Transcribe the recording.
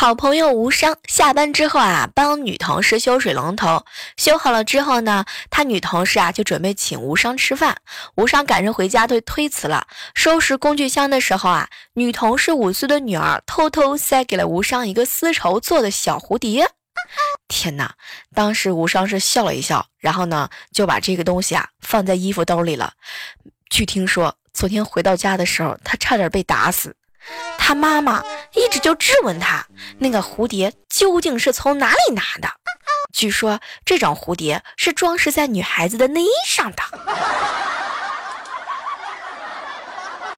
好朋友无伤下班之后啊，帮女同事修水龙头，修好了之后呢，他女同事啊就准备请无伤吃饭。无伤赶着回家就推辞了。收拾工具箱的时候啊，女同事五岁的女儿偷偷塞给了无伤一个丝绸做的小蝴蝶。天哪！当时无伤是笑了一笑，然后呢就把这个东西啊放在衣服兜里了。据听说，昨天回到家的时候，他差点被打死。他妈妈一直就质问他，那个蝴蝶究竟是从哪里拿的？据说这种蝴蝶是装饰在女孩子的内衣上的。